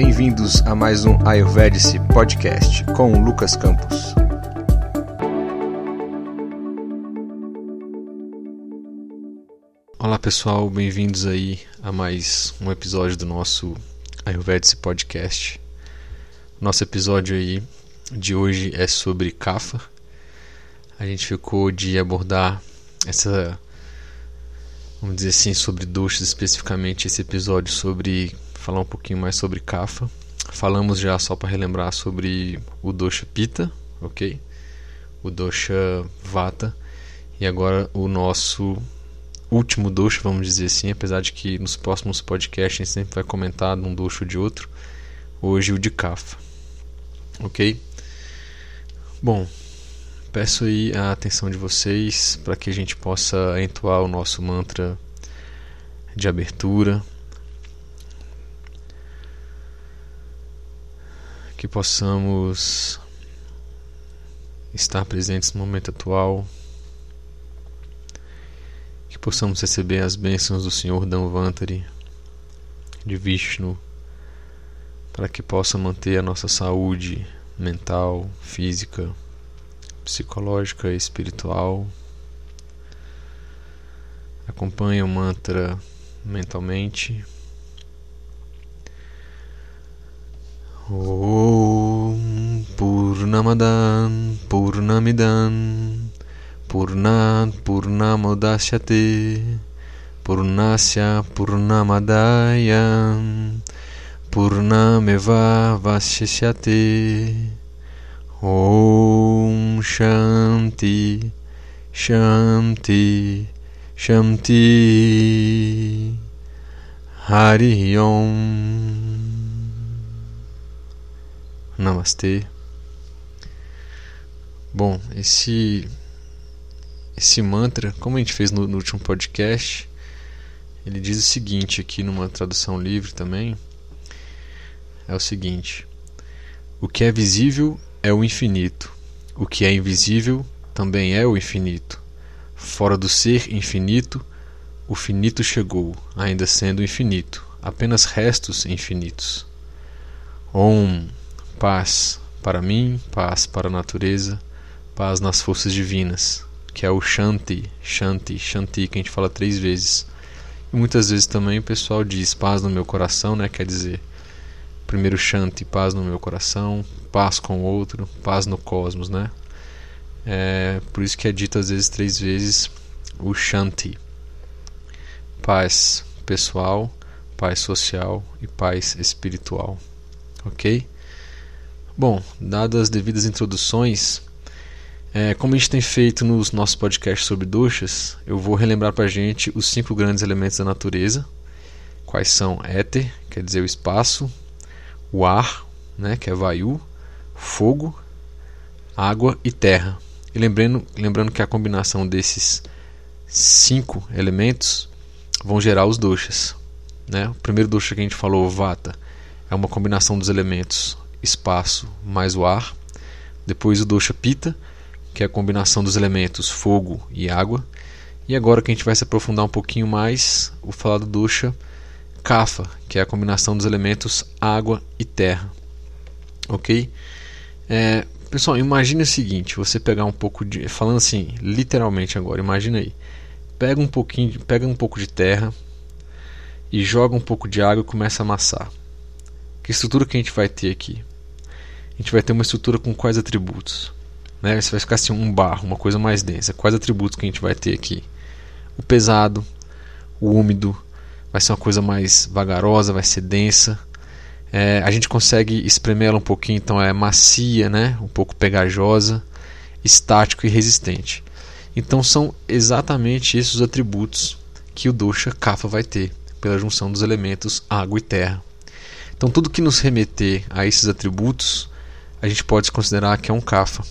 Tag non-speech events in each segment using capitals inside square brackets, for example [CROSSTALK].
Bem-vindos a mais um Ayurvedic Podcast com Lucas Campos. Olá pessoal, bem-vindos aí a mais um episódio do nosso Ayurvedic Podcast. Nosso episódio aí de hoje é sobre Kapha. A gente ficou de abordar essa vamos dizer assim, sobre doshas, especificamente esse episódio sobre falar um pouquinho mais sobre Kapha. Falamos já só para relembrar sobre o dosha Pitta, ok? O dosha Vata e agora o nosso último dosha, vamos dizer assim, apesar de que nos próximos podcasts a gente sempre vai comentar de um dosha ou de outro. Hoje o de Kapha, ok? Bom, Peço aí a atenção de vocês para que a gente possa entoar o nosso mantra de abertura. Que possamos estar presentes no momento atual. Que possamos receber as bênçãos do Senhor Danvantari, de Vishnu, para que possa manter a nossa saúde mental, física, psicológica e espiritual. Acompanhe o mantra mentalmente. Om Purnamadan Purnamidan Purnat Purnamodashyate Purnasya Purnamadaya Purnameva Vashishyate Om Shanti Shanti Shanti. Hari Om. Namastê. Bom, esse esse mantra, como a gente fez no, no último podcast, ele diz o seguinte aqui numa tradução livre também, é o seguinte: o que é visível é o infinito. O que é invisível também é o infinito. Fora do ser infinito, o finito chegou, ainda sendo infinito, apenas restos infinitos. Om, paz para mim, paz para a natureza, paz nas forças divinas, que é o Shanti, Shanti, Shanti, que a gente fala três vezes. E muitas vezes também o pessoal diz paz no meu coração, né? Quer dizer, primeiro Shanti, paz no meu coração, paz com o outro, paz no cosmos, né? É, por isso que é dito às vezes três vezes o Shanti. Paz pessoal, paz social e paz espiritual. Ok? Bom, dadas as devidas introduções, é, como a gente tem feito nos nossos podcasts sobre duchas, eu vou relembrar para a gente os cinco grandes elementos da natureza. Quais são éter, quer dizer o espaço, o ar, né, que é Vayu, fogo, água e terra. E lembrando, lembrando que a combinação desses cinco elementos vão gerar os doshas. Né? O primeiro dosha que a gente falou, Vata, é uma combinação dos elementos espaço mais o ar. Depois o dosha Pita, que é a combinação dos elementos fogo e água. E agora que a gente vai se aprofundar um pouquinho mais, o falar do dosha Kapha, que é a combinação dos elementos água e terra. Ok? É, pessoal, imagine o seguinte: você pegar um pouco de. Falando assim, literalmente agora, imagina aí. Pega um pouquinho, pega um pouco de terra e joga um pouco de água e começa a amassar. Que estrutura que a gente vai ter aqui? A gente vai ter uma estrutura com quais atributos? Né? Você vai ficar assim um barro, uma coisa mais densa. Quais atributos que a gente vai ter aqui? O pesado, o úmido, vai ser uma coisa mais vagarosa, vai ser densa. É, a gente consegue espremer ela um pouquinho, então é macia, né? um pouco pegajosa, estático e resistente. Então são exatamente esses os atributos que o dosha kapha vai ter, pela junção dos elementos água e terra. Então tudo que nos remeter a esses atributos, a gente pode considerar que é um kapha.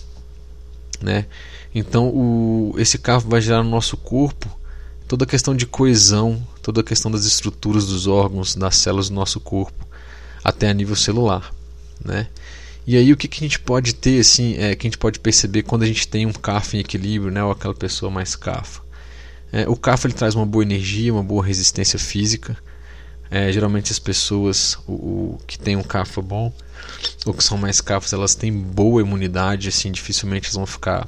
Né? Então o, esse kapha vai gerar no nosso corpo toda a questão de coesão, toda a questão das estruturas dos órgãos, das células do nosso corpo, até a nível celular, né? E aí o que, que a gente pode ter assim, é, que a gente pode perceber quando a gente tem um CAF em equilíbrio, né, ou aquela pessoa mais CAF. É, o CAF ele traz uma boa energia, uma boa resistência física. É, geralmente as pessoas o, o, que tem um cafa bom ou que são mais cafas, elas têm boa imunidade, assim, dificilmente elas vão ficar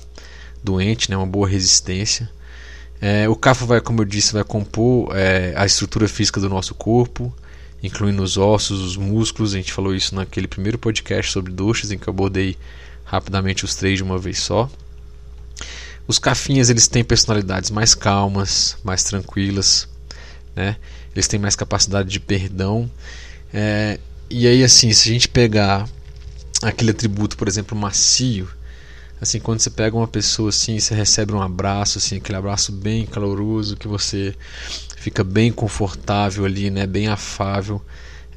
doentes, né, uma boa resistência. É, o cafa vai, como eu disse, vai compor é, a estrutura física do nosso corpo, incluindo os ossos, os músculos. A gente falou isso naquele primeiro podcast sobre doxas, em que eu abordei rapidamente os três de uma vez só. Os cafinhas eles têm personalidades mais calmas, mais tranquilas, né? Eles têm mais capacidade de perdão. É, e aí assim, se a gente pegar aquele atributo, por exemplo, macio, assim, quando você pega uma pessoa assim, você recebe um abraço, assim, aquele abraço bem caloroso, que você fica bem confortável ali, né, bem afável.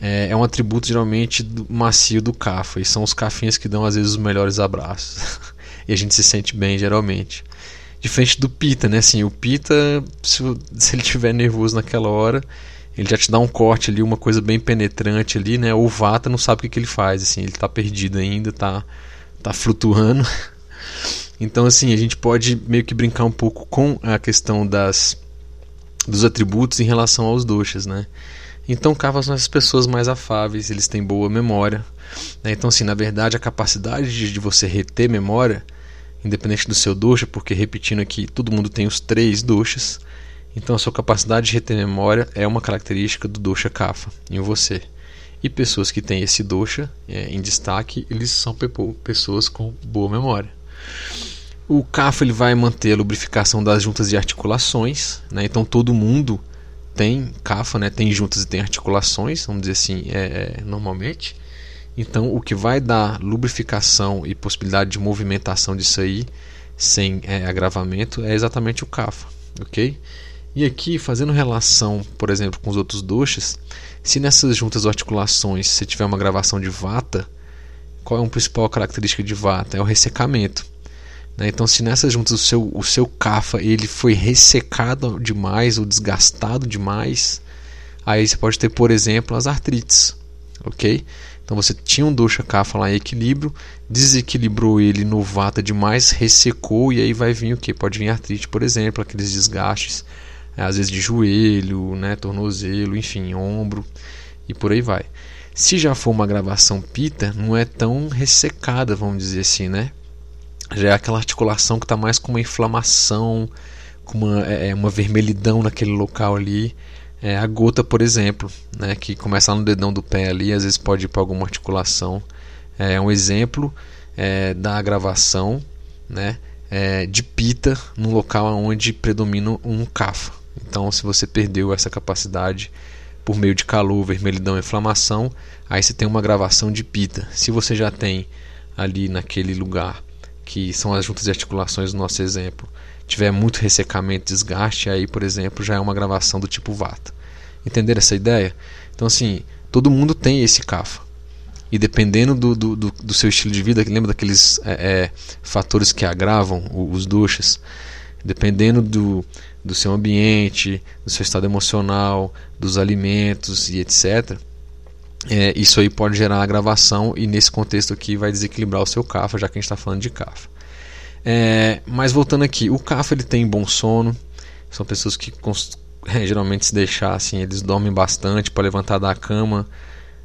É, é um atributo geralmente do, macio do cafa, e são os cafinhas que dão às vezes os melhores abraços. [LAUGHS] e a gente se sente bem geralmente. Diferente do Pita, né? Assim, o Pita, se, [LAUGHS] se ele estiver nervoso naquela hora, ele já te dá um corte ali, uma coisa bem penetrante ali, né? O Vata não sabe o que, que ele faz, assim, ele está perdido ainda, tá, tá flutuando. [LAUGHS] Então, assim, a gente pode meio que brincar um pouco com a questão das dos atributos em relação aos doshas, né? Então, Kavas são as pessoas mais afáveis, eles têm boa memória. Né? Então, assim, na verdade, a capacidade de, de, você reter memória, independente do seu dosha, porque repetindo aqui, todo mundo tem os três doshas. Então, a sua capacidade de reter memória é uma característica do dosha Kapha em você. E pessoas que têm esse dosha é, em destaque, eles são pessoas com boa memória. O CAF ele vai manter a lubrificação das juntas e articulações, né? então todo mundo tem CAFA, né? tem juntas e tem articulações, vamos dizer assim, é, é, normalmente. Então o que vai dar lubrificação e possibilidade de movimentação disso aí, sem é, agravamento, é exatamente o CAFA, ok? E aqui, fazendo relação, por exemplo, com os outros doshas, se nessas juntas ou articulações você tiver uma gravação de vata, qual é a principal característica de vata? É o ressecamento. Né? Então, se nessas juntas o seu, o seu cafa ele foi ressecado demais ou desgastado demais, aí você pode ter, por exemplo, as artrites. Ok? Então você tinha um dosha kapha lá em equilíbrio, desequilibrou ele no vata demais, ressecou e aí vai vir o que? Pode vir artrite, por exemplo, aqueles desgastes, às vezes de joelho, né, tornozelo, enfim, ombro e por aí vai. Se já for uma gravação pita, não é tão ressecada, vamos dizer assim, né? Já é aquela articulação que está mais com uma inflamação, com uma, é, é, uma vermelhidão naquele local ali. É, a gota, por exemplo, né, que começa no dedão do pé ali, às vezes pode ir para alguma articulação. É um exemplo é, da agravação né, é, de pita no local onde predomina um cafa. Então, se você perdeu essa capacidade por meio de calor, vermelhidão, inflamação, aí você tem uma gravação de pita. Se você já tem ali naquele lugar que são as juntas de articulações do nosso exemplo, tiver muito ressecamento, desgaste, aí, por exemplo, já é uma gravação do tipo Vata. Entenderam essa ideia? Então, assim, todo mundo tem esse CAFA. E dependendo do, do, do, do seu estilo de vida, lembra daqueles é, é, fatores que agravam os duchas? Dependendo do, do seu ambiente, do seu estado emocional, dos alimentos e etc., é, isso aí pode gerar agravação e nesse contexto aqui vai desequilibrar o seu CAFA, já que a gente está falando de CAFA. É, mas voltando aqui, o CAFA ele tem bom sono, são pessoas que é, [LAUGHS] geralmente se deixar assim, eles dormem bastante para levantar da cama.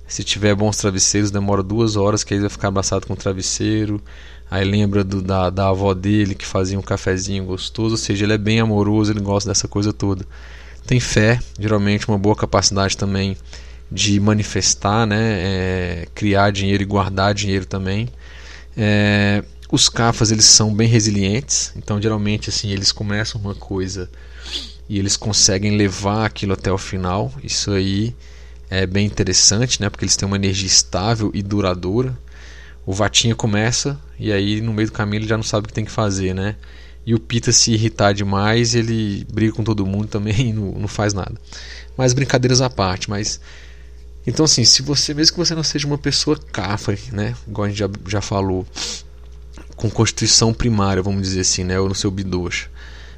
Se tiver bons travesseiros, demora duas horas que ele vai ficar abraçado com o travesseiro. Aí lembra do, da, da avó dele que fazia um cafezinho gostoso, ou seja, ele é bem amoroso, ele gosta dessa coisa toda. Tem fé, geralmente uma boa capacidade também de manifestar, né, é, criar dinheiro e guardar dinheiro também. É, os cafas eles são bem resilientes, então geralmente assim eles começam uma coisa e eles conseguem levar aquilo até o final. Isso aí é bem interessante, né, porque eles têm uma energia estável e duradoura. O Vatinha começa e aí no meio do caminho ele já não sabe o que tem que fazer, né? E o Pita se irritar demais, ele briga com todo mundo também [LAUGHS] e não, não faz nada. Mas brincadeiras à parte, mas então, assim, se você, mesmo que você não seja uma pessoa cafa, né? Igual a gente já, já falou, com constituição primária, vamos dizer assim, né? Ou no seu bidocha.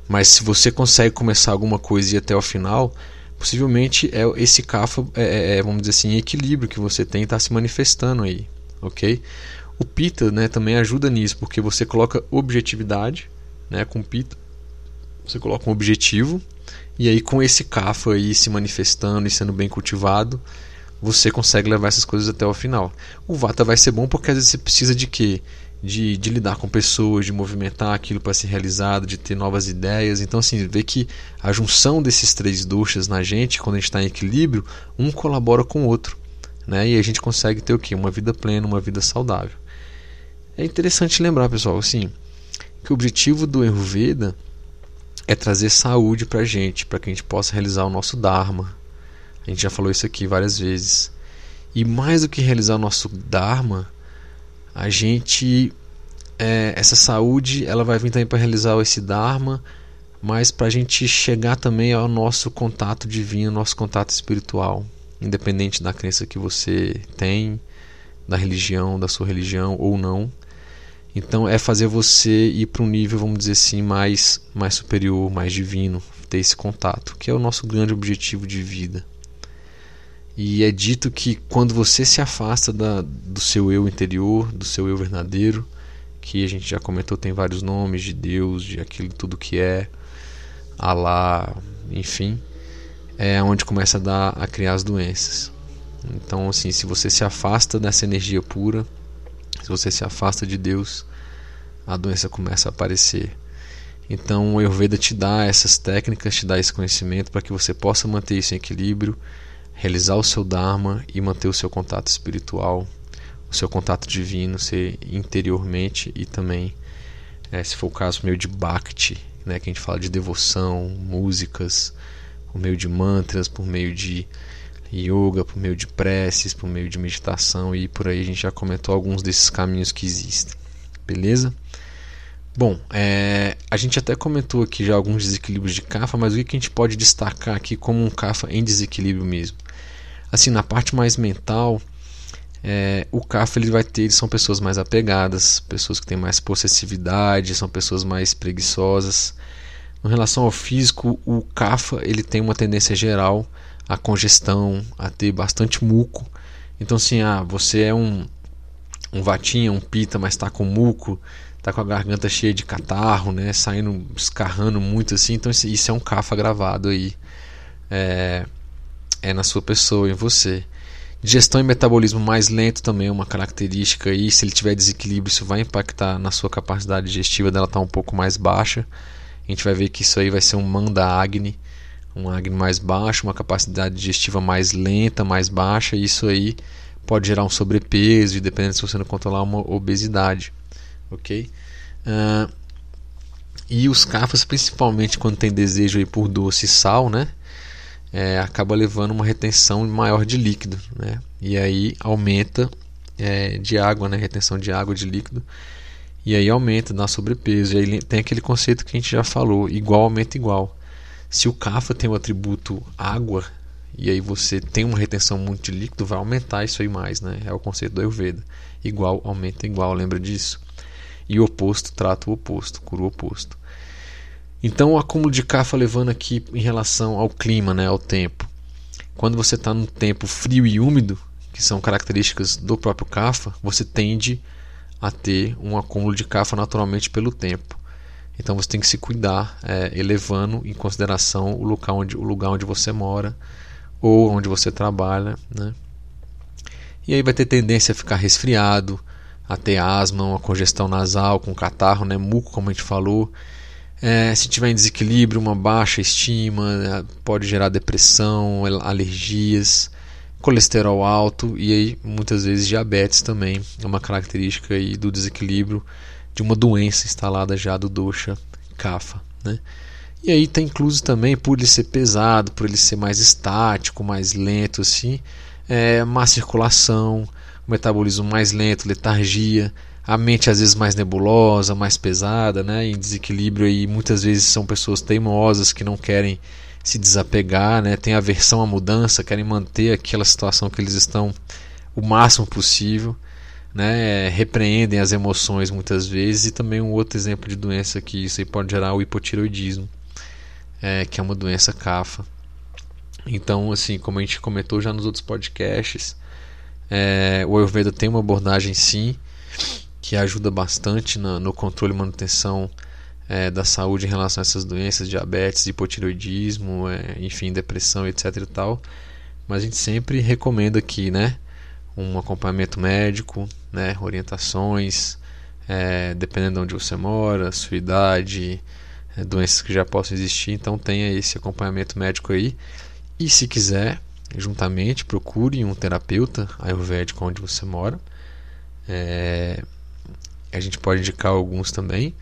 Mas se você consegue começar alguma coisa e ir até o final, possivelmente é esse cafa, é, é, é vamos dizer assim, equilíbrio que você tem está se manifestando aí, ok? O pita, né, também ajuda nisso, porque você coloca objetividade, né, com pita, você coloca um objetivo E aí com esse Kapha aí se manifestando e sendo bem cultivado, você consegue levar essas coisas até o final. O Vata vai ser bom porque às vezes você precisa de quê? De, de lidar com pessoas, de movimentar aquilo para ser realizado, de ter novas ideias. Então, assim, ver que a junção desses três doxas na gente, quando a gente está em equilíbrio, um colabora com o outro. Né? E a gente consegue ter o quê? Uma vida plena, uma vida saudável. É interessante lembrar, pessoal, assim, que o objetivo do Ayurveda é trazer saúde para a gente, para que a gente possa realizar o nosso Dharma, a gente já falou isso aqui várias vezes. E mais do que realizar o nosso Dharma, a gente. É, essa saúde ela vai vir também para realizar esse Dharma, mas para a gente chegar também ao nosso contato divino, nosso contato espiritual, independente da crença que você tem, da religião, da sua religião ou não. Então é fazer você ir para um nível, vamos dizer assim, mais, mais superior, mais divino, ter esse contato, que é o nosso grande objetivo de vida. E é dito que quando você se afasta da, do seu eu interior, do seu eu verdadeiro, que a gente já comentou, tem vários nomes de Deus, de aquilo tudo que é, Alá, enfim, é onde começa a dar a criar as doenças. Então, assim, se você se afasta dessa energia pura, se você se afasta de Deus, a doença começa a aparecer. Então, o Ayurveda te dá essas técnicas, te dá esse conhecimento para que você possa manter isso em equilíbrio realizar o seu Dharma e manter o seu contato espiritual, o seu contato divino, ser interiormente e também, é, se for o caso, meio de Bhakti, né, que a gente fala de devoção, músicas, por meio de mantras, por meio de yoga, por meio de preces, por meio de meditação e por aí a gente já comentou alguns desses caminhos que existem. Beleza? Bom, é, a gente até comentou aqui já alguns desequilíbrios de Kapha, mas o que a gente pode destacar aqui como um Kapha em desequilíbrio mesmo? Assim, na parte mais mental, é, o CAF ele vai ter, são pessoas mais apegadas, pessoas que têm mais possessividade, são pessoas mais preguiçosas. Em relação ao físico, o CAFA ele tem uma tendência geral à congestão, a ter bastante muco. Então, assim, ah, você é um, um vatinha, um pita, mas está com muco, está com a garganta cheia de catarro, né, saindo, escarrando muito assim. Então, isso é um CAFA gravado aí. É, é na sua pessoa, em você. Digestão e metabolismo mais lento também é uma característica e se ele tiver desequilíbrio isso vai impactar na sua capacidade digestiva dela estar tá um pouco mais baixa. A gente vai ver que isso aí vai ser um manda agni, um agni mais baixo, uma capacidade digestiva mais lenta, mais baixa, e isso aí pode gerar um sobrepeso e dependendo se você não controlar uma obesidade, ok? Uh, e os cafas, principalmente quando tem desejo aí por doce e sal, né? é, acaba levando uma retenção maior de líquido, né? E aí aumenta é, de água, né? Retenção de água de líquido. E aí aumenta, dá sobrepeso. E aí tem aquele conceito que a gente já falou, igual aumenta igual. Se o Kapha tem o atributo água, e aí você tem uma retenção muito de líquido, vai aumentar isso aí mais, né? É o conceito do Ayurveda. Igual aumenta igual, lembra disso? E o oposto trata o oposto, cura o oposto. Então, o acúmulo de cafa levando aqui em relação ao clima, né, ao tempo. Quando você está num tempo frio e úmido, que são características do próprio cafa, você tende a ter um acúmulo de cafa naturalmente pelo tempo. Então você tem que se cuidar, é, elevando em consideração o lugar, onde, o lugar onde você mora ou onde você trabalha. Né? E aí vai ter tendência a ficar resfriado, a ter asma, uma congestão nasal com catarro, né? muco, como a gente falou. É, se tiver em desequilíbrio, uma baixa estima, né, pode gerar depressão, alergias, colesterol alto e aí muitas vezes diabetes também é uma característica aí do desequilíbrio de uma doença instalada já do dosha kapha, né? E aí está incluso também por ele ser pesado, por ele ser mais estático, mais lento assim, é, má circulação, metabolismo mais lento, letargia, a mente às vezes mais nebulosa, mais pesada, né, em desequilíbrio e muitas vezes são pessoas teimosas que não querem se desapegar, né, têm aversão à mudança, querem manter aquela situação que eles estão o máximo possível, né, repreendem as emoções muitas vezes e também um outro exemplo de doença que isso pode gerar o hipotiroidismo, é, que é uma doença CAFA. Então, assim, como a gente comentou já nos outros podcasts, é, o Ayurveda tem uma abordagem sim que ajuda bastante na, no controle e manutenção é, da saúde em relação a essas doenças, diabetes, hipotiroidismo, é, enfim, depressão, etc e tal. Mas a gente sempre recomenda aqui, né? Um acompanhamento médico, né? Orientações, é, dependendo de onde você mora, sua idade, é, doenças que já possam existir, então tenha esse acompanhamento médico aí. E se quiser, juntamente, procure um terapeuta ayurvédico onde você mora. É, a gente pode indicar alguns também.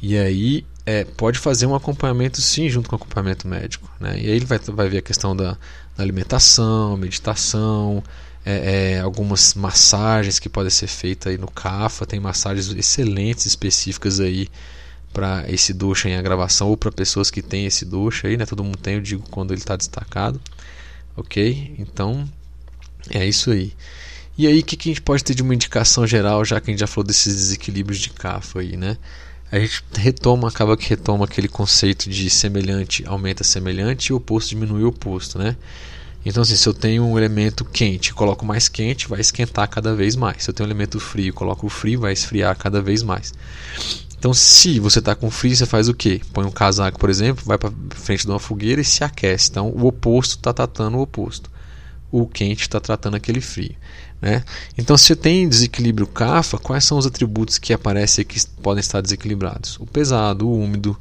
E aí é, pode fazer um acompanhamento sim junto com o acompanhamento médico. Né? E aí ele vai, vai ver a questão da, da alimentação, meditação, é, é, algumas massagens que podem ser feitas aí no CAFA. Tem massagens excelentes específicas aí para esse ducha em agravação ou para pessoas que têm esse ducha aí, né? Todo mundo tem, eu digo quando ele está destacado, ok? Então é isso aí. E aí, o que, que a gente pode ter de uma indicação geral, já que a gente já falou desses desequilíbrios de CAFA aí, né? A gente retoma, acaba que retoma aquele conceito de semelhante aumenta semelhante e oposto diminui o oposto, né? Então, assim, se eu tenho um elemento quente, coloco mais quente, vai esquentar cada vez mais. Se eu tenho um elemento frio, coloco frio, vai esfriar cada vez mais. Então, se você está com frio, você faz o quê? Põe um casaco, por exemplo, vai para frente de uma fogueira e se aquece. Então, o oposto está tratando o oposto. O quente está tratando aquele frio. Né? Então, se tem desequilíbrio CAFA, quais são os atributos que aparecem que podem estar desequilibrados? O pesado, o úmido,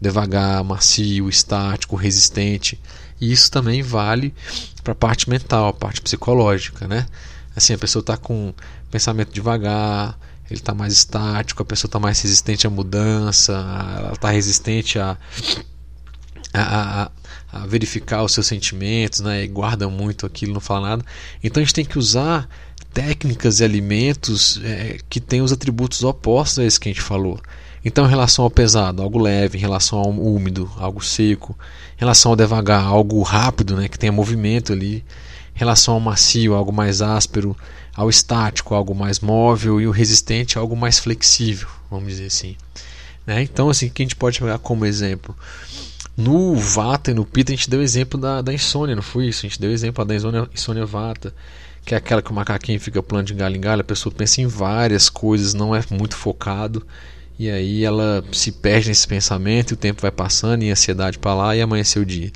devagar, macio, estático, resistente. E isso também vale para a parte mental, a parte psicológica. Né? Assim, a pessoa está com pensamento devagar, ele está mais estático, a pessoa está mais resistente à mudança, ela está resistente a, a, a, a, verificar os seus sentimentos, né? e guarda muito aquilo, não fala nada. Então a gente tem que usar técnicas e alimentos é, que têm os atributos opostos a esse que a gente falou. Então, em relação ao pesado, algo leve, em relação ao úmido, algo seco, em relação ao devagar, algo rápido, né, que tenha movimento ali, em relação ao macio, algo mais áspero, ao estático, algo mais móvel, e o resistente, algo mais flexível, vamos dizer assim. Né? Então, assim, que a gente pode pegar como exemplo? No Vata e no Pita, a gente deu exemplo da, da insônia, não foi isso? A gente deu exemplo da insônia, insônia Vata, que é aquela que o macaquinho fica pulando de galho em galho, a pessoa pensa em várias coisas, não é muito focado, e aí ela se perde nesse pensamento, e o tempo vai passando, e a ansiedade para lá, e amanheceu o dia.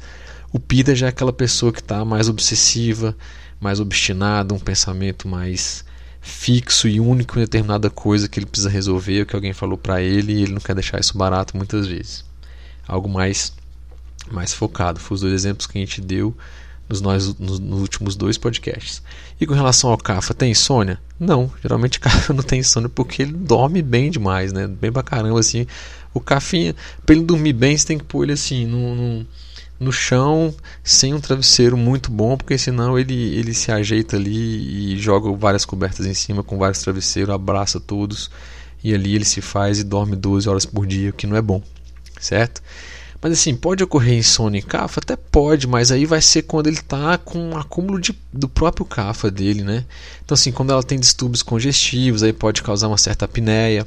O Pita já é aquela pessoa que está mais obsessiva, mais obstinado, um pensamento mais fixo e único em determinada coisa que ele precisa resolver, o que alguém falou para ele e ele não quer deixar isso barato muitas vezes. Algo mais mais focado. Foi os dois exemplos que a gente deu nos, nós, nos, nos últimos dois podcasts. E com relação ao Cafa, tem insônia? Não, geralmente [LAUGHS] Cafa não tem insônia porque ele dorme bem demais, né? Bem pra caramba assim. O Cafinha, pra ele dormir bem, você tem que pôr ele assim num no chão sem um travesseiro muito bom, porque senão ele, ele se ajeita ali e joga várias cobertas em cima com vários travesseiros, abraça todos e ali ele se faz e dorme 12 horas por dia, o que não é bom, certo? Mas assim, pode ocorrer insônia em CAFA? Até pode, mas aí vai ser quando ele está com um acúmulo de, do próprio CAFA dele, né? Então assim, quando ela tem distúrbios congestivos, aí pode causar uma certa apneia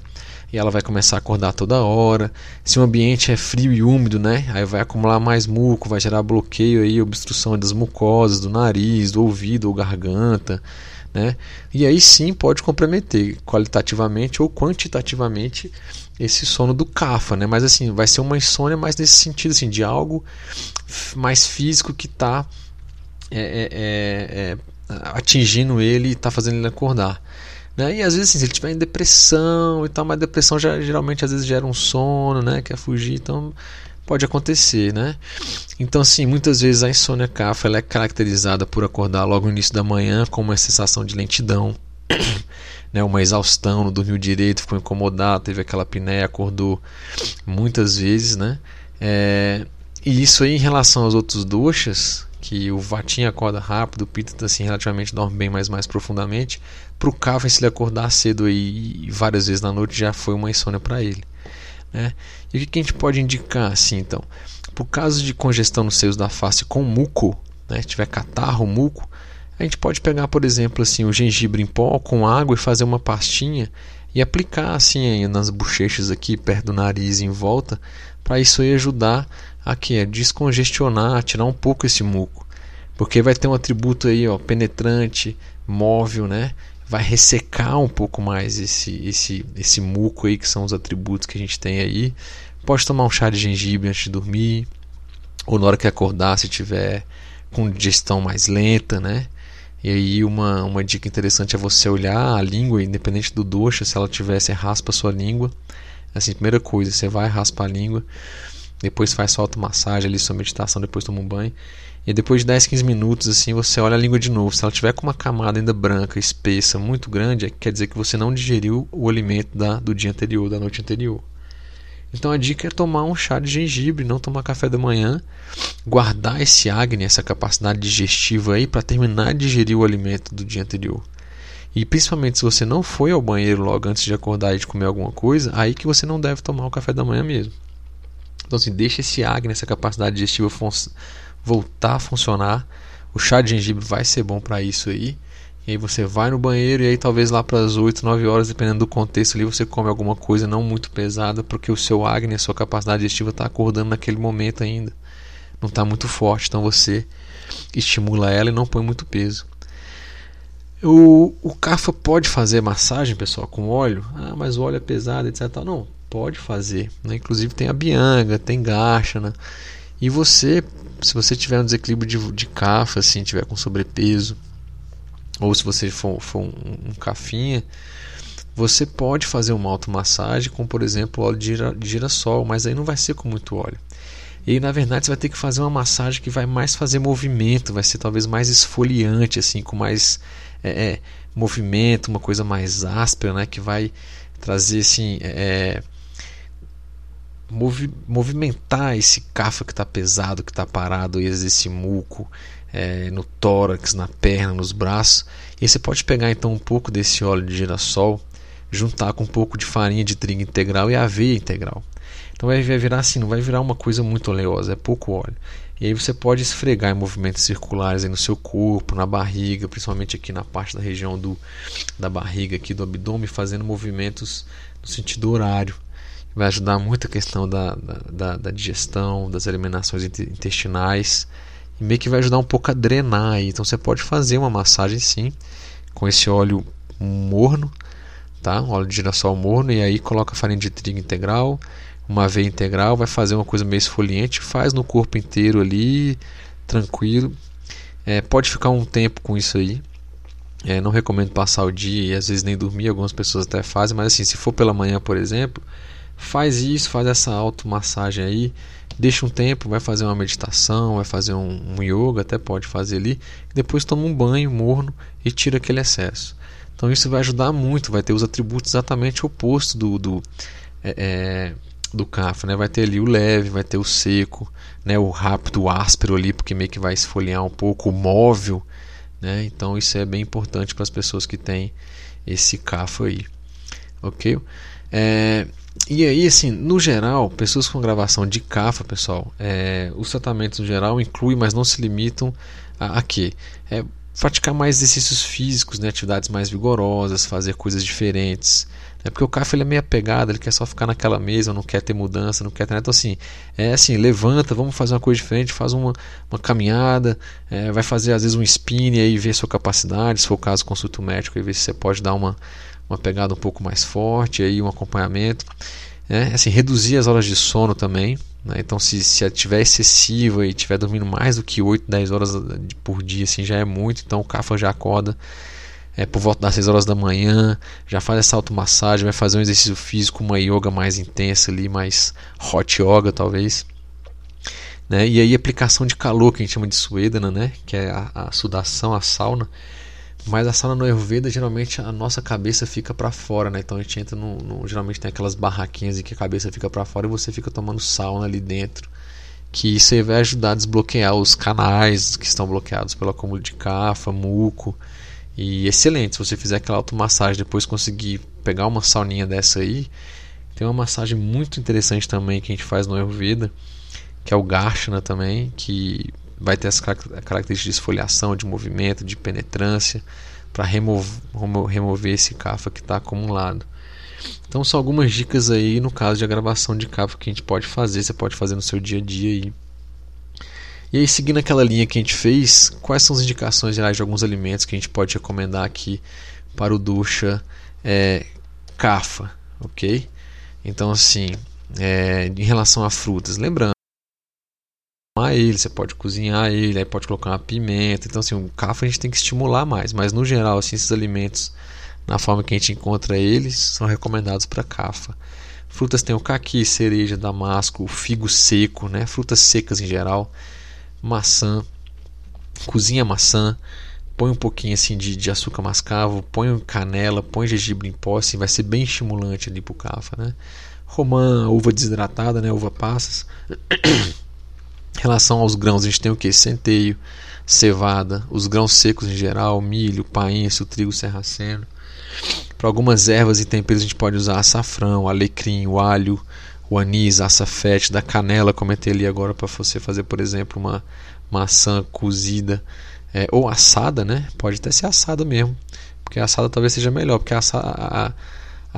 e ela vai começar a acordar toda hora. Se o ambiente é frio e úmido, né, aí vai acumular mais muco, vai gerar bloqueio aí, obstrução das mucosas, do nariz, do ouvido ou garganta, né? E aí sim pode comprometer qualitativamente ou quantitativamente esse sono do cafa, né? Mas assim, vai ser uma insônia mais nesse sentido assim, de algo mais físico que está é, é, é, é, atingindo ele e está fazendo ele acordar. Né? E às vezes assim, se ele estiver em depressão e tal, mas depressão já, geralmente às vezes gera um sono, né? Quer fugir, então pode acontecer, né? Então assim, muitas vezes a insônia CAFA ela é caracterizada por acordar logo no início da manhã com uma sensação de lentidão, né? Uma exaustão, não dormiu direito, ficou incomodado, teve aquela apneia, acordou muitas vezes, né? É, e isso aí em relação aos outros doxas, que o Vatinha acorda rápido, o Pita assim, relativamente dorme bem, mas mais profundamente. Para o Kafka, se ele acordar cedo aí, várias vezes na noite, já foi uma insônia para ele. Né? E o que a gente pode indicar assim então? Por caso de congestão nos seios da face com muco, né? se tiver catarro, muco, a gente pode pegar, por exemplo, assim, o gengibre em pó com água e fazer uma pastinha e aplicar assim nas bochechas aqui perto do nariz em volta, para isso aí ajudar a que é descongestionar, tirar um pouco esse muco, porque vai ter um atributo aí, ó, penetrante, móvel, né? Vai ressecar um pouco mais esse esse esse muco aí que são os atributos que a gente tem aí Pode tomar um chá de gengibre antes de dormir, ou na hora que acordar, se tiver com digestão mais lenta, né? E aí uma, uma dica interessante é você olhar a língua, independente do doxa, se ela tiver, você raspa a sua língua. Assim, primeira coisa, você vai raspar a língua, depois faz sua automassagem ali, sua meditação, depois toma um banho. E depois de 10, 15 minutos, assim, você olha a língua de novo. Se ela tiver com uma camada ainda branca, espessa, muito grande, quer dizer que você não digeriu o alimento da, do dia anterior, da noite anterior. Então a dica é tomar um chá de gengibre, não tomar café da manhã, guardar esse acne, essa capacidade digestiva aí para terminar de digerir o alimento do dia anterior. E principalmente se você não foi ao banheiro logo antes de acordar e de comer alguma coisa, aí que você não deve tomar o café da manhã mesmo. Então assim, deixa esse acne, essa capacidade digestiva voltar a funcionar. O chá de gengibre vai ser bom para isso aí. E aí você vai no banheiro e aí talvez lá para as 8, 9 horas, dependendo do contexto ali, você come alguma coisa não muito pesada, porque o seu acne, a sua capacidade digestiva está acordando naquele momento ainda. Não está muito forte, então você estimula ela e não põe muito peso. O, o CAFA pode fazer massagem, pessoal, com óleo? Ah, mas o óleo é pesado, etc. Não, pode fazer. Né? Inclusive tem a bianga, tem gacha. Né? E você, se você tiver um desequilíbrio de, de CAFA, assim, tiver com sobrepeso, ou se você for, for um, cafinha, você pode fazer uma automassagem com, por exemplo, óleo de, girassol, mas aí não vai ser com muito óleo. E na verdade, você vai ter que fazer uma massagem que vai mais fazer movimento, vai ser talvez mais esfoliante, assim, com mais é, é, movimento, uma coisa mais áspera, né, que vai trazer assim, é, movi movimentar esse cafa que está pesado, que está parado, e esse muco, é, no tórax, na perna, nos braços. E você pode pegar então um pouco desse óleo de girassol, juntar com um pouco de farinha de trigo integral e aveia integral. Então vai virar assim, não vai virar uma coisa muito oleosa, é pouco óleo. E aí você pode esfregar em movimentos circulares no seu corpo, na barriga, principalmente aqui na parte da região do, da barriga, aqui do abdômen, fazendo movimentos no sentido horário. Vai ajudar muito a questão da, da, da digestão, das eliminações intestinais e meio que vai ajudar um pouco a drenar aí. Então você pode fazer uma massagem sim com esse óleo morno, tá? Um óleo de girassol morno e aí coloca farinha de trigo integral, uma aveia integral, vai fazer uma coisa meio esfoliante, faz no corpo inteiro ali, tranquilo. É, pode ficar um tempo com isso aí. É, não recomendo passar o dia e às vezes nem dormir, algumas pessoas até fazem, mas assim, se for pela manhã, por exemplo, faz isso, faz essa automassagem aí deixa um tempo, vai fazer uma meditação, vai fazer um, um yoga, até pode fazer ali, depois toma um banho morno e tira aquele excesso. Então isso vai ajudar muito, vai ter os atributos exatamente opostos do, do, é, é, do kafa, né? Vai ter ali o leve, vai ter o seco, né? o rápido, o áspero ali, porque meio que vai esfoliar um pouco, o móvel, né? Então isso é bem importante para as pessoas que têm esse kafa aí, ok? É, e aí, assim, no geral, pessoas com gravação de CAFA, pessoal, é, os tratamentos no geral incluem, mas não se limitam a, a quê? É, praticar mais exercícios físicos, né, atividades mais vigorosas, fazer coisas diferentes. É porque o CAFA ele é meio apegado, ele quer só ficar naquela mesa, não quer ter mudança, não quer ter. Então, assim, é assim: levanta, vamos fazer uma coisa diferente, faz uma, uma caminhada, é, vai fazer às vezes um spin aí, ver sua capacidade, se for o caso, consulta o médico e ver se você pode dar uma uma pegada um pouco mais forte, aí um acompanhamento. Né? Assim, reduzir as horas de sono também. Né? Então, se, se tiver excessiva e estiver dormindo mais do que 8, 10 horas por dia, assim, já é muito. Então, o CAFA já acorda é, por volta das 6 horas da manhã, já faz essa automassagem, vai fazer um exercício físico, uma yoga mais intensa ali, mais hot yoga talvez. Né? E aí aplicação de calor, que a gente chama de suedana, né? que é a, a sudação, a sauna. Mas a sauna no Ayurveda, geralmente a nossa cabeça fica para fora, né? Então a gente entra no, no, Geralmente tem aquelas barraquinhas em que a cabeça fica para fora e você fica tomando sauna ali dentro. Que isso aí vai ajudar a desbloquear os canais que estão bloqueados pelo acúmulo de cafa, muco. E excelente, se você fizer aquela automassagem, depois conseguir pegar uma sauninha dessa aí. Tem uma massagem muito interessante também que a gente faz no Ayurveda, que é o Garshana também, que vai ter as características de esfoliação, de movimento, de penetrância, para remover, remover esse cafa que está acumulado. Então são algumas dicas aí no caso de gravação de cafa que a gente pode fazer, você pode fazer no seu dia a dia aí. E aí seguindo aquela linha que a gente fez, quais são as indicações gerais de alguns alimentos que a gente pode recomendar aqui para o ducha é, cafa, ok? Então assim, é, em relação a frutas, lembrando ele, você pode cozinhar ele, aí pode colocar uma pimenta. Então, assim, o café a gente tem que estimular mais, mas no geral, assim, esses alimentos, na forma que a gente encontra eles, são recomendados para cafa. Frutas tem o caqui, cereja, damasco, figo seco, né? Frutas secas em geral, maçã, cozinha maçã, põe um pouquinho assim de, de açúcar mascavo, põe canela, põe gengibre em pó, assim, vai ser bem estimulante ali pro cafa, né? Romã, uva desidratada, né? Uva passas. Em relação aos grãos, a gente tem o que? Centeio, cevada, os grãos secos em geral, milho, paenço, trigo serraceno. Para algumas ervas e temperos a gente pode usar açafrão, alecrim, o alho, o anis, açafete, da canela, como eu ali agora para você fazer, por exemplo, uma maçã cozida é, ou assada, né? Pode até ser assada mesmo, porque assada talvez seja melhor, porque a, a, a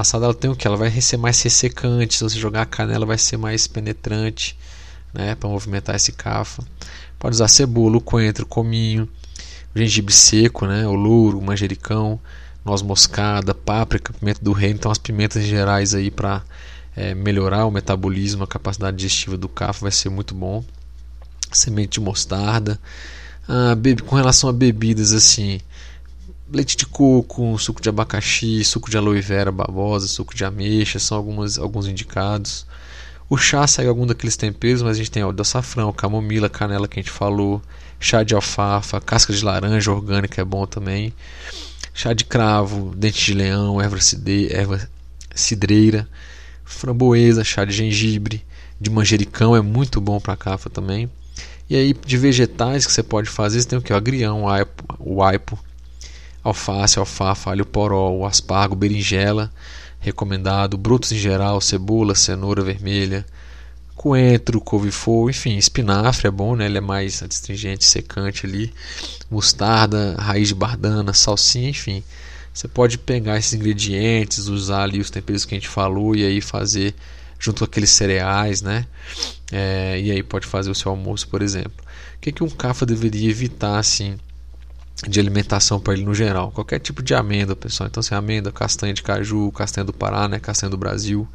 assada ela tem o que? Ela vai ser mais ressecante, se você jogar a canela vai ser mais penetrante né, para movimentar esse cafa. Pode usar cebola, o coentro, o cominho, o gengibre seco, né, o louro, o manjericão, noz moscada, páprica, pimenta do reino. Então as pimentas gerais aí para é, melhorar o metabolismo, a capacidade digestiva do cafa vai ser muito bom. Semente de mostarda. Ah, com relação a bebidas assim, leite de coco, suco de abacaxi, suco de aloe vera babosa, suco de ameixa, são algumas, alguns indicados. O chá segue algum daqueles temperos, mas a gente tem óleo de açafrão, camomila, canela que a gente falou, chá de alfafa, casca de laranja orgânica é bom também, chá de cravo, dente de leão, erva, cide, erva cidreira, framboesa, chá de gengibre, de manjericão é muito bom para cafa também. E aí de vegetais que você pode fazer, você tem o que? O agrião, o aipo, o aipo alface, alfafa, alho poró, o aspargo, berinjela recomendado, brutos em geral, cebola, cenoura vermelha, coentro, couve-flor, enfim, espinafre é bom, né? Ele é mais adstringente, secante ali, mostarda, raiz de bardana, salsinha, enfim. Você pode pegar esses ingredientes, usar ali os temperos que a gente falou e aí fazer junto com aqueles cereais, né? É, e aí pode fazer o seu almoço, por exemplo. O que, que um cafa deveria evitar, assim, de alimentação para ele no geral. Qualquer tipo de amêndoa, pessoal. Então, assim, amêndoa, castanha de caju, castanha do Pará, né, castanha do Brasil.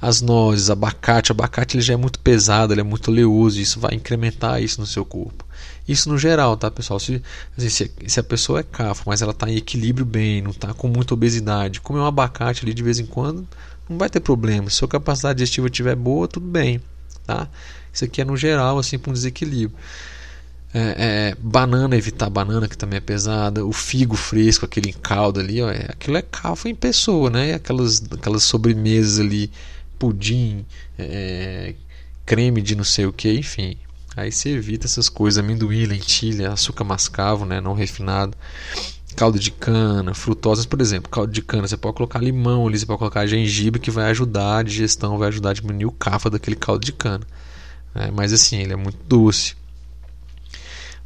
As nozes, abacate. abacate ele já é muito pesado, ele é muito oleoso. Isso vai incrementar isso no seu corpo. Isso no geral, tá, pessoal? Se, assim, se, se a pessoa é cafa, mas ela está em equilíbrio bem, não está com muita obesidade, comer um abacate ali de vez em quando, não vai ter problema. Se a sua capacidade digestiva estiver boa, tudo bem, tá? Isso aqui é no geral, assim, para um desequilíbrio. É, é, banana, evitar banana, que também é pesada. O figo fresco, aquele caldo ali, ó, é, aquilo é cafa em pessoa, né? Aquelas, aquelas sobremesas ali, pudim, é, creme de não sei o que, enfim. Aí você evita essas coisas, amendoim, lentilha, açúcar mascavo, né? Não refinado. Caldo de cana, frutosas, por exemplo, caldo de cana, você pode colocar limão ali, você pode colocar gengibre que vai ajudar a digestão, vai ajudar a diminuir o cafa daquele caldo de cana. É, mas assim, ele é muito doce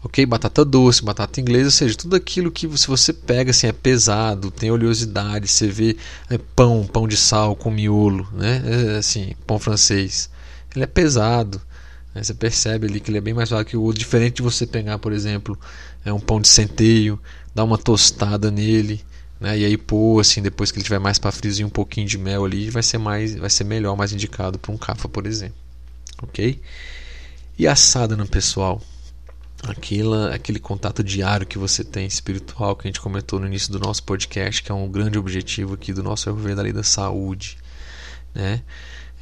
ok? Batata doce, batata inglesa, ou seja, tudo aquilo que se você pega assim é pesado, tem oleosidade, você vê é, pão, pão de sal com miolo, né? É, assim, pão francês, ele é pesado. Né? Você percebe ali que ele é bem mais pesado que o outro, diferente de você pegar, por exemplo, é um pão de centeio, dar uma tostada nele, né? E aí pôr assim, depois que ele tiver mais para friozinho, um pouquinho de mel ali, vai ser mais, vai ser melhor, mais indicado para um cafa, por exemplo, ok? E assada no pessoal, aquilo, aquele contato diário que você tem espiritual que a gente comentou no início do nosso podcast, que é um grande objetivo aqui do nosso Ayurveda da Lei da Saúde, né?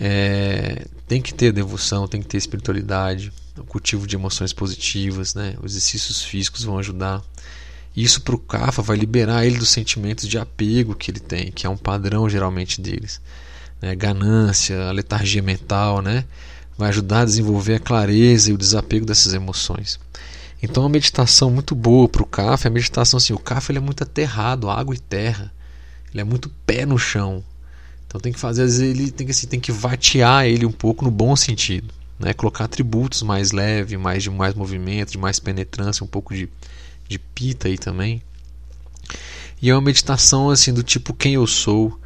É, tem que ter devoção, tem que ter espiritualidade, o cultivo de emoções positivas, né? Os exercícios físicos vão ajudar. Isso para o Kapha vai liberar ele dos sentimentos de apego que ele tem, que é um padrão geralmente deles. Né? Ganância, letargia mental, né? Vai ajudar a desenvolver a clareza e o desapego dessas emoções. Então, uma meditação muito boa para o CAF é a meditação assim: o CAF ele é muito aterrado, água e terra, ele é muito pé no chão. Então, tem que fazer, às vezes, ele tem que, assim, tem que vatear ele um pouco no bom sentido. Né? Colocar atributos mais leve, mais de mais movimento, de mais penetrância, um pouco de, de pita aí também. E é uma meditação assim do tipo quem eu sou,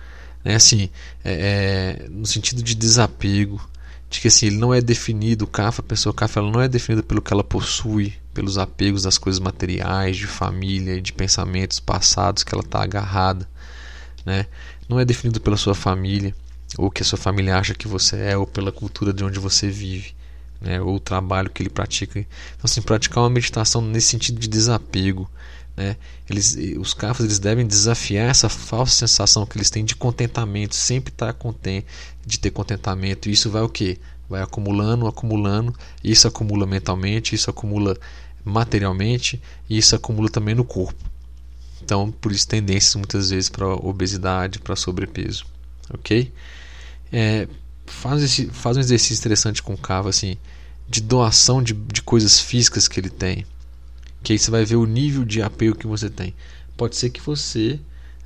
né? assim, é, é, no sentido de desapego, de que assim, ele não é definido, o CAF, a pessoa CAF, ela não é definida pelo que ela possui, pelos apegos das coisas materiais, de família, de pensamentos passados que ela está agarrada, né? Não é definido pela sua família, ou que a sua família acha que você é, ou pela cultura de onde você vive, né, ou o trabalho que ele pratica. Então, assim, praticar uma meditação nesse sentido de desapego. Né, eles, os cafres eles devem desafiar essa falsa sensação que eles têm de contentamento, sempre estar contente, de ter contentamento. E isso vai o que? Vai acumulando, acumulando, isso acumula mentalmente, isso acumula materialmente e isso acumula também no corpo. Então, por isso, tendências muitas vezes para obesidade, para sobrepeso. Ok? É, faz, esse, faz um exercício interessante com o Cava, assim, de doação de, de coisas físicas que ele tem. Que aí você vai ver o nível de apego que você tem. Pode ser que você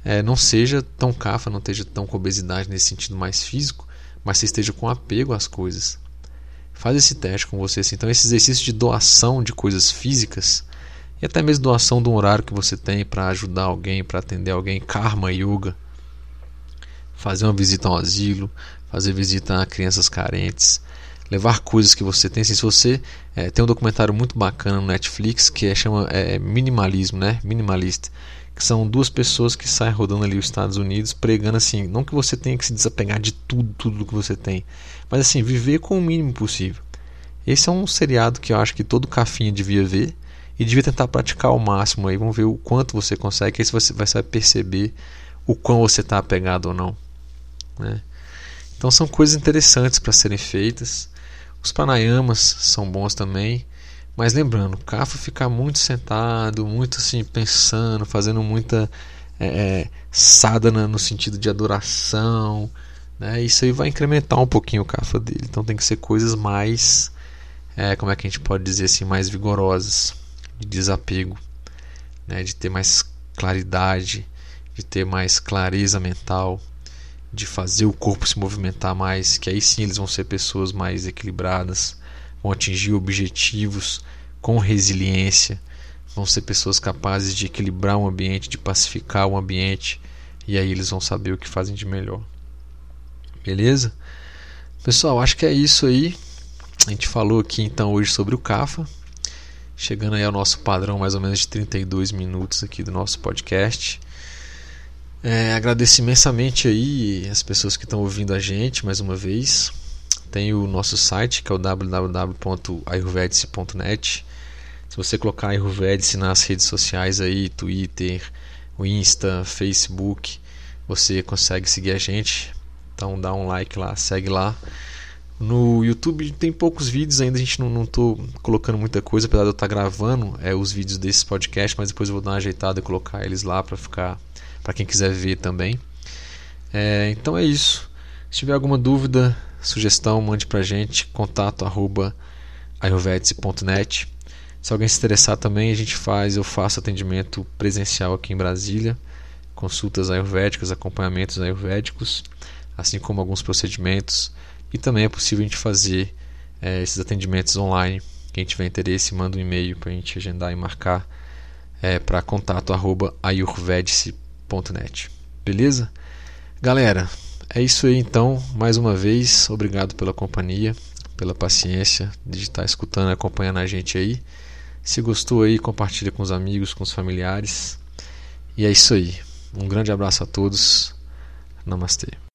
é, não seja tão cafa, não esteja tão com obesidade nesse sentido mais físico, mas você esteja com apego às coisas. Faz esse teste com você. Assim. Então, esse exercício de doação de coisas físicas e até mesmo doação de um horário que você tem para ajudar alguém, para atender alguém, karma yoga, fazer uma visita ao asilo, fazer visita a crianças carentes, levar coisas que você tem. Assim, se você é, tem um documentário muito bacana no Netflix que é, chama é, minimalismo, né? Minimalista que são duas pessoas que saem rodando ali os Estados Unidos pregando assim, não que você tenha que se desapegar de tudo, tudo que você tem, mas assim, viver com o mínimo possível. Esse é um seriado que eu acho que todo cafinha devia ver e devia tentar praticar ao máximo aí, vamos ver o quanto você consegue, aí você vai perceber o quão você está apegado ou não. Né? Então são coisas interessantes para serem feitas. Os pranayamas são bons também. Mas lembrando, Cafa ficar muito sentado, muito assim, pensando, fazendo muita é, é, sadhana no sentido de adoração, né? isso aí vai incrementar um pouquinho o Cafa dele. Então tem que ser coisas mais, é, como é que a gente pode dizer assim, mais vigorosas, de desapego, né? de ter mais claridade, de ter mais clareza mental, de fazer o corpo se movimentar mais, que aí sim eles vão ser pessoas mais equilibradas vão atingir objetivos com resiliência, vão ser pessoas capazes de equilibrar um ambiente, de pacificar um ambiente, e aí eles vão saber o que fazem de melhor. Beleza? Pessoal, acho que é isso aí. A gente falou aqui então hoje sobre o CAFA, chegando aí ao nosso padrão mais ou menos de 32 minutos aqui do nosso podcast. É, agradeço imensamente aí as pessoas que estão ouvindo a gente mais uma vez. Tem o nosso site que é o www.ayurvedice.net. Se você colocar Ayurvedice nas redes sociais aí, Twitter, Insta, Facebook, você consegue seguir a gente. Então dá um like lá, segue lá. No YouTube tem poucos vídeos ainda, a gente não, tô colocando muita coisa, apesar de eu estar tá gravando é, os vídeos desse podcast, mas depois eu vou dar uma ajeitada e colocar eles lá para ficar para quem quiser ver também. É, então é isso. Se tiver alguma dúvida, sugestão, mande pra gente, contato arroba ayurvedice.net. Se alguém se interessar também, a gente faz, eu faço atendimento presencial aqui em Brasília, consultas ayurvédicas, acompanhamentos ayurvédicos, assim como alguns procedimentos. E também é possível a gente fazer é, esses atendimentos online. Quem tiver interesse, manda um e-mail para a gente agendar e marcar é, para contato arroba ayurvedice.net. Beleza? Galera, é isso aí então, mais uma vez, obrigado pela companhia, pela paciência de estar escutando e acompanhando a gente aí. Se gostou aí, compartilha com os amigos, com os familiares. E é isso aí. Um grande abraço a todos. Namastê.